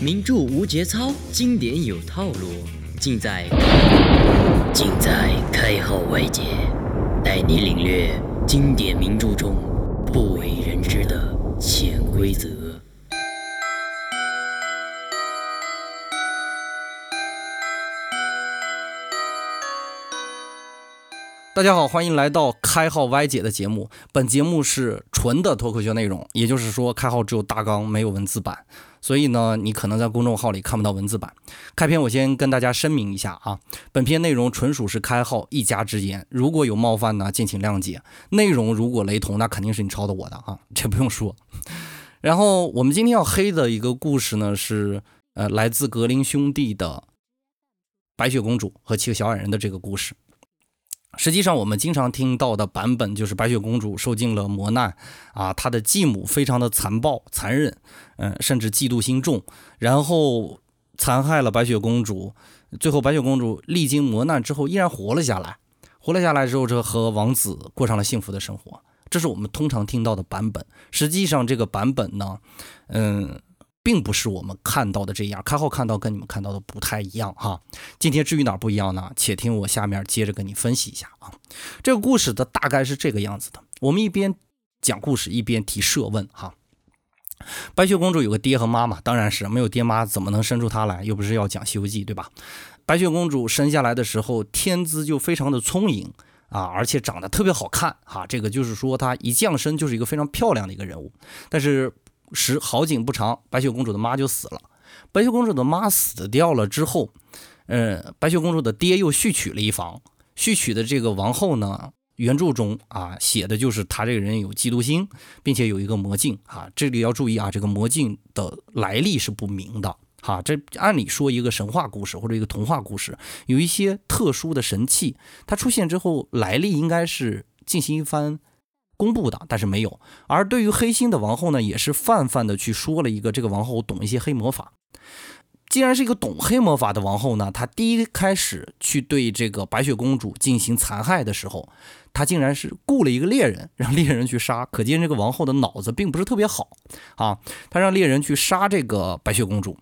名著无节操，经典有套路，尽在尽在开号外界，带你领略经典名著中不为人知的潜规则。大家好，欢迎来到开号歪解的节目。本节目是纯的脱口秀内容，也就是说，开号只有大纲，没有文字版。所以呢，你可能在公众号里看不到文字版。开篇我先跟大家声明一下啊，本篇内容纯属是开号一家之言，如果有冒犯呢，敬请谅解。内容如果雷同，那肯定是你抄的我的啊，这不用说。然后我们今天要黑的一个故事呢，是呃来自格林兄弟的白雪公主和七个小矮人的这个故事。实际上，我们经常听到的版本就是白雪公主受尽了磨难啊，她的继母非常的残暴、残忍，嗯，甚至嫉妒心重，然后残害了白雪公主。最后，白雪公主历经磨难之后依然活了下来，活了下来之后，这和王子过上了幸福的生活。这是我们通常听到的版本。实际上，这个版本呢，嗯。并不是我们看到的这样，开号看到跟你们看到的不太一样哈。今天至于哪不一样呢？且听我下面接着跟你分析一下啊。这个故事的大概是这个样子的。我们一边讲故事一边提设问哈。白雪公主有个爹和妈妈，当然是没有爹妈怎么能生出她来？又不是要讲《西游记》对吧？白雪公主生下来的时候天资就非常的聪颖啊，而且长得特别好看哈。这个就是说她一降生就是一个非常漂亮的一个人物，但是。时好景不长，白雪公主的妈就死了。白雪公主的妈死掉了之后，嗯，白雪公主的爹又续娶了一房。续娶的这个王后呢，原著中啊写的就是她这个人有嫉妒心，并且有一个魔镜啊。这里要注意啊，这个魔镜的来历是不明的哈。这按理说一个神话故事或者一个童话故事，有一些特殊的神器，它出现之后来历应该是进行一番。公布的，但是没有。而对于黑心的王后呢，也是泛泛的去说了一个，这个王后懂一些黑魔法。既然是一个懂黑魔法的王后呢，她第一开始去对这个白雪公主进行残害的时候，她竟然是雇了一个猎人，让猎人去杀。可见这个王后的脑子并不是特别好啊。她让猎人去杀这个白雪公主，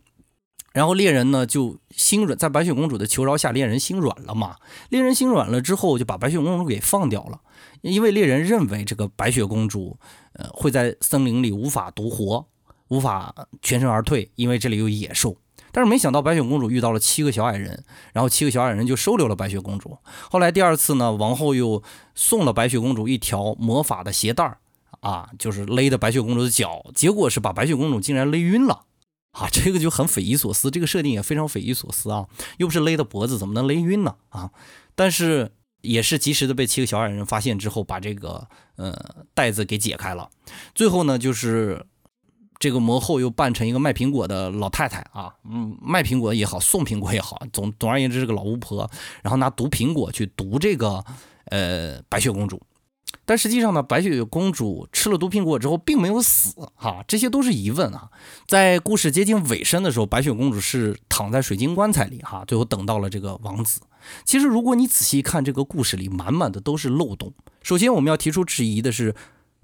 然后猎人呢就心软，在白雪公主的求饶下，猎人心软了嘛。猎人心软了之后，就把白雪公主给放掉了。因为猎人认为这个白雪公主，呃，会在森林里无法独活，无法全身而退，因为这里有野兽。但是没想到白雪公主遇到了七个小矮人，然后七个小矮人就收留了白雪公主。后来第二次呢，王后又送了白雪公主一条魔法的鞋带儿，啊，就是勒的白雪公主的脚，结果是把白雪公主竟然勒晕了，啊，这个就很匪夷所思，这个设定也非常匪夷所思啊，又不是勒的脖子，怎么能勒晕呢？啊，但是。也是及时的被七个小矮人发现之后，把这个呃袋子给解开了。最后呢，就是这个魔后又扮成一个卖苹果的老太太啊，嗯，卖苹果也好，送苹果也好，总总而言之是个老巫婆，然后拿毒苹果去毒这个呃白雪公主。但实际上呢，白雪公主吃了毒苹果之后并没有死哈，这些都是疑问啊。在故事接近尾声的时候，白雪公主是躺在水晶棺材里哈，最后等到了这个王子。其实如果你仔细看这个故事里，满满的都是漏洞。首先我们要提出质疑的是，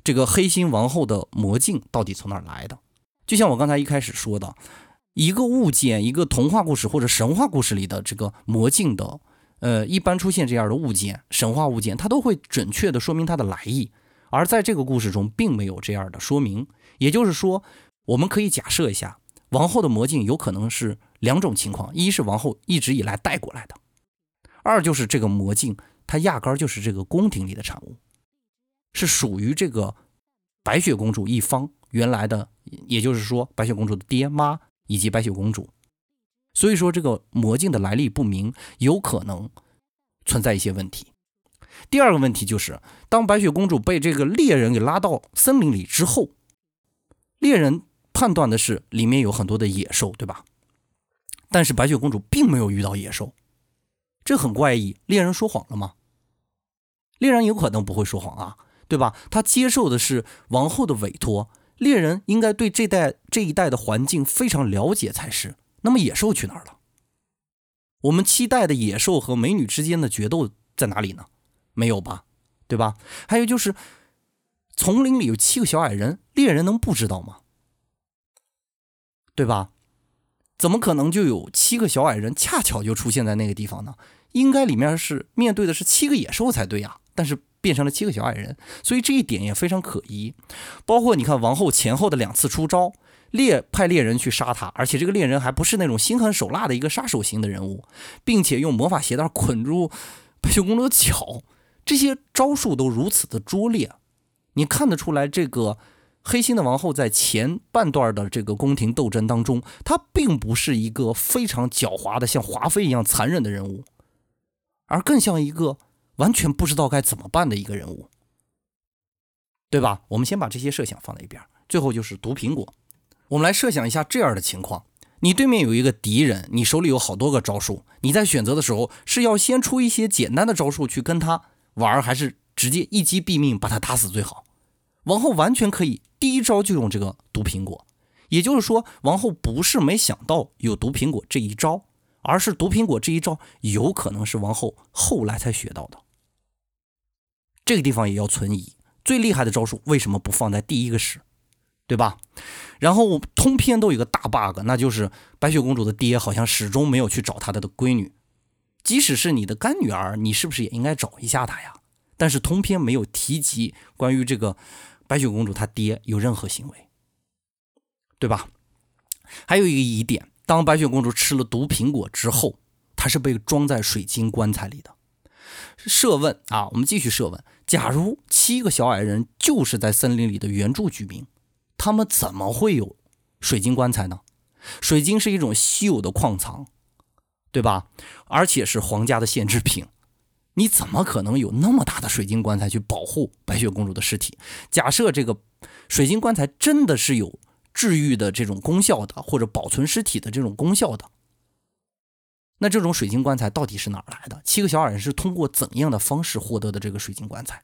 这个黑心王后的魔镜到底从哪儿来的？就像我刚才一开始说的，一个物件，一个童话故事或者神话故事里的这个魔镜的。呃，一般出现这样的物件，神话物件，它都会准确的说明它的来意，而在这个故事中，并没有这样的说明。也就是说，我们可以假设一下，王后的魔镜有可能是两种情况：一是王后一直以来带过来的；二就是这个魔镜它压根儿就是这个宫廷里的产物，是属于这个白雪公主一方原来的，也就是说，白雪公主的爹妈以及白雪公主。所以说，这个魔镜的来历不明，有可能存在一些问题。第二个问题就是，当白雪公主被这个猎人给拉到森林里之后，猎人判断的是里面有很多的野兽，对吧？但是白雪公主并没有遇到野兽，这很怪异。猎人说谎了吗？猎人有可能不会说谎啊，对吧？他接受的是王后的委托，猎人应该对这代这一代的环境非常了解才是。那么野兽去哪儿了？我们期待的野兽和美女之间的决斗在哪里呢？没有吧，对吧？还有就是，丛林里有七个小矮人，猎人能不知道吗？对吧？怎么可能就有七个小矮人恰巧就出现在那个地方呢？应该里面是面对的是七个野兽才对呀，但是变成了七个小矮人，所以这一点也非常可疑。包括你看王后前后的两次出招，猎派猎人去杀他，而且这个猎人还不是那种心狠手辣的一个杀手型的人物，并且用魔法鞋带捆住白雪公主的脚，这些招数都如此的拙劣，你看得出来这个。黑心的王后在前半段的这个宫廷斗争当中，她并不是一个非常狡猾的像华妃一样残忍的人物，而更像一个完全不知道该怎么办的一个人物，对吧？我们先把这些设想放在一边，最后就是毒苹果。我们来设想一下这样的情况：你对面有一个敌人，你手里有好多个招数，你在选择的时候是要先出一些简单的招数去跟他玩，还是直接一击毙命把他打死最好？王后完全可以。第一招就用这个毒苹果，也就是说，王后不是没想到有毒苹果这一招，而是毒苹果这一招有可能是王后后来才学到的。这个地方也要存疑，最厉害的招数为什么不放在第一个使，对吧？然后通篇都有一个大 bug，那就是白雪公主的爹好像始终没有去找她的闺女，即使是你的干女儿，你是不是也应该找一下她呀？但是通篇没有提及关于这个。白雪公主她爹有任何行为，对吧？还有一个疑点，当白雪公主吃了毒苹果之后，她是被装在水晶棺材里的。设问啊，我们继续设问：假如七个小矮人就是在森林里的原住居民，他们怎么会有水晶棺材呢？水晶是一种稀有的矿藏，对吧？而且是皇家的限制品。你怎么可能有那么大的水晶棺材去保护白雪公主的尸体？假设这个水晶棺材真的是有治愈的这种功效的，或者保存尸体的这种功效的，那这种水晶棺材到底是哪来的？七个小矮人是通过怎样的方式获得的这个水晶棺材？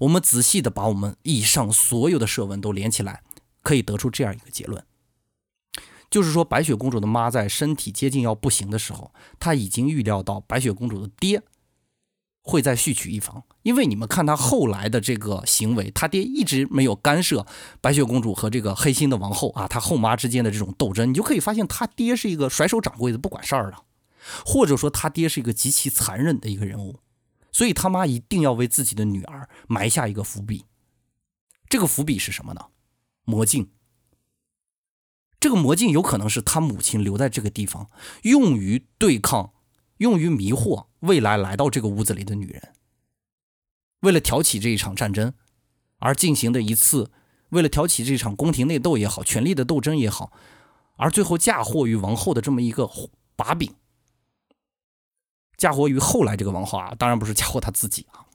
我们仔细的把我们以上所有的设问都连起来，可以得出这样一个结论，就是说白雪公主的妈在身体接近要不行的时候，她已经预料到白雪公主的爹。会再续娶一房，因为你们看他后来的这个行为，他爹一直没有干涉白雪公主和这个黑心的王后啊，他后妈之间的这种斗争，你就可以发现他爹是一个甩手掌柜的，不管事儿的，或者说他爹是一个极其残忍的一个人物，所以他妈一定要为自己的女儿埋下一个伏笔。这个伏笔是什么呢？魔镜。这个魔镜有可能是他母亲留在这个地方，用于对抗。用于迷惑未来来到这个屋子里的女人，为了挑起这一场战争而进行的一次，为了挑起这场宫廷内斗也好，权力的斗争也好，而最后嫁祸于王后的这么一个把柄，嫁祸于后来这个王后啊，当然不是嫁祸她自己啊。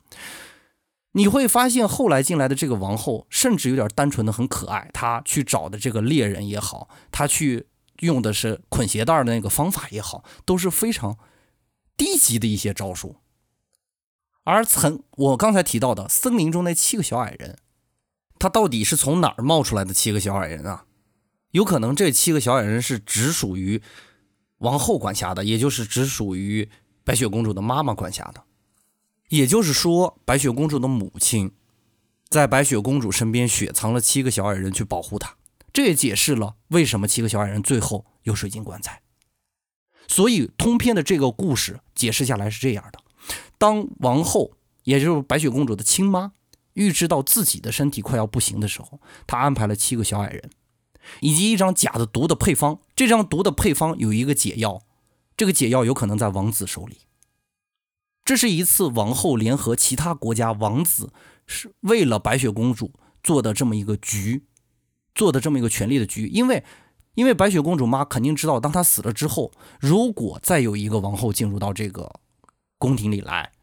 你会发现后来进来的这个王后，甚至有点单纯的很可爱，她去找的这个猎人也好，她去用的是捆鞋带的那个方法也好，都是非常。低级的一些招数，而曾我刚才提到的森林中那七个小矮人，他到底是从哪儿冒出来的七个小矮人啊？有可能这七个小矮人是只属于王后管辖的，也就是只属于白雪公主的妈妈管辖的。也就是说，白雪公主的母亲在白雪公主身边雪藏了七个小矮人去保护她，这也解释了为什么七个小矮人最后有水晶棺材。所以，通篇的这个故事解释下来是这样的：当王后，也就是白雪公主的亲妈，预知到自己的身体快要不行的时候，她安排了七个小矮人，以及一张假的毒的配方。这张毒的配方有一个解药，这个解药有可能在王子手里。这是一次王后联合其他国家王子，是为了白雪公主做的这么一个局，做的这么一个权力的局，因为。因为白雪公主妈肯定知道，当她死了之后，如果再有一个王后进入到这个宫廷里来，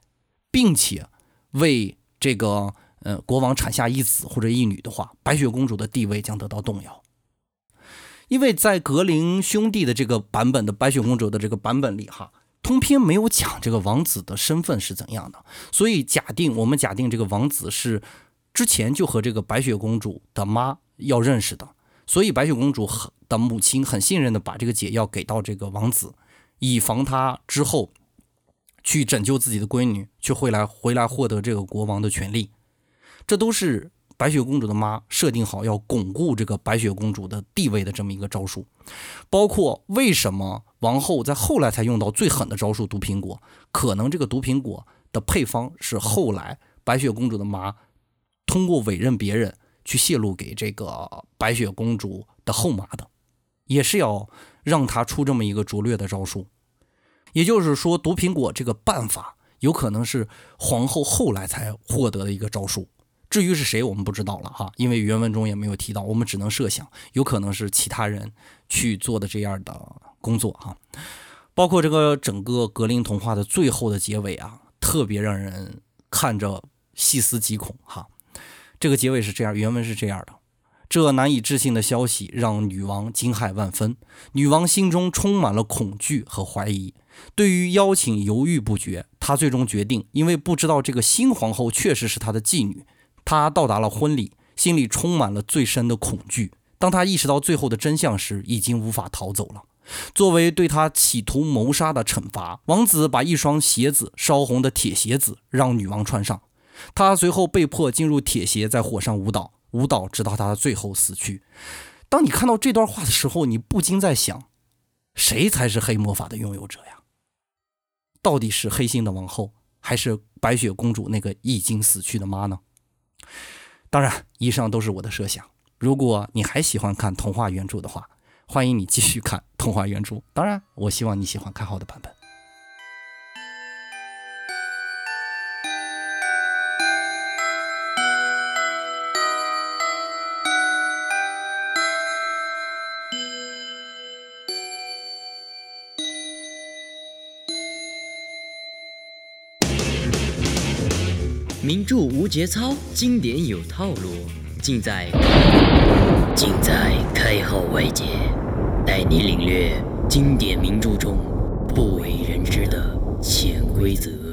并且为这个呃国王产下一子或者一女的话，白雪公主的地位将得到动摇。因为在格林兄弟的这个版本的白雪公主的这个版本里，哈，通篇没有讲这个王子的身份是怎样的，所以假定我们假定这个王子是之前就和这个白雪公主的妈要认识的。所以白雪公主的母亲很信任的把这个解药给到这个王子，以防他之后去拯救自己的闺女，去回来回来获得这个国王的权利。这都是白雪公主的妈设定好要巩固这个白雪公主的地位的这么一个招数，包括为什么王后在后来才用到最狠的招数毒苹果，可能这个毒苹果的配方是后来白雪公主的妈通过委任别人去泄露给这个白雪公主的后妈的，也是要让她出这么一个拙劣的招数。也就是说，毒苹果这个办法有可能是皇后后来才获得的一个招数。至于是谁，我们不知道了哈，因为原文中也没有提到，我们只能设想，有可能是其他人去做的这样的工作哈。包括这个整个格林童话的最后的结尾啊，特别让人看着细思极恐哈。这个结尾是这样，原文是这样的：这难以置信的消息让女王惊骇万分，女王心中充满了恐惧和怀疑。对于邀请犹豫不决，她最终决定，因为不知道这个新皇后确实是她的继女。他到达了婚礼，心里充满了最深的恐惧。当他意识到最后的真相时，已经无法逃走了。作为对他企图谋杀的惩罚，王子把一双鞋子——烧红的铁鞋子——让女王穿上。他随后被迫进入铁鞋，在火上舞蹈，舞蹈直到他最后死去。当你看到这段话的时候，你不禁在想：谁才是黑魔法的拥有者呀？到底是黑心的王后，还是白雪公主那个已经死去的妈呢？当然，以上都是我的设想。如果你还喜欢看童话原著的话，欢迎你继续看童话原著。当然，我希望你喜欢看好的版本。名著无节操，经典有套路，尽在尽在开号外界，带你领略经典名著中不为人知的潜规则。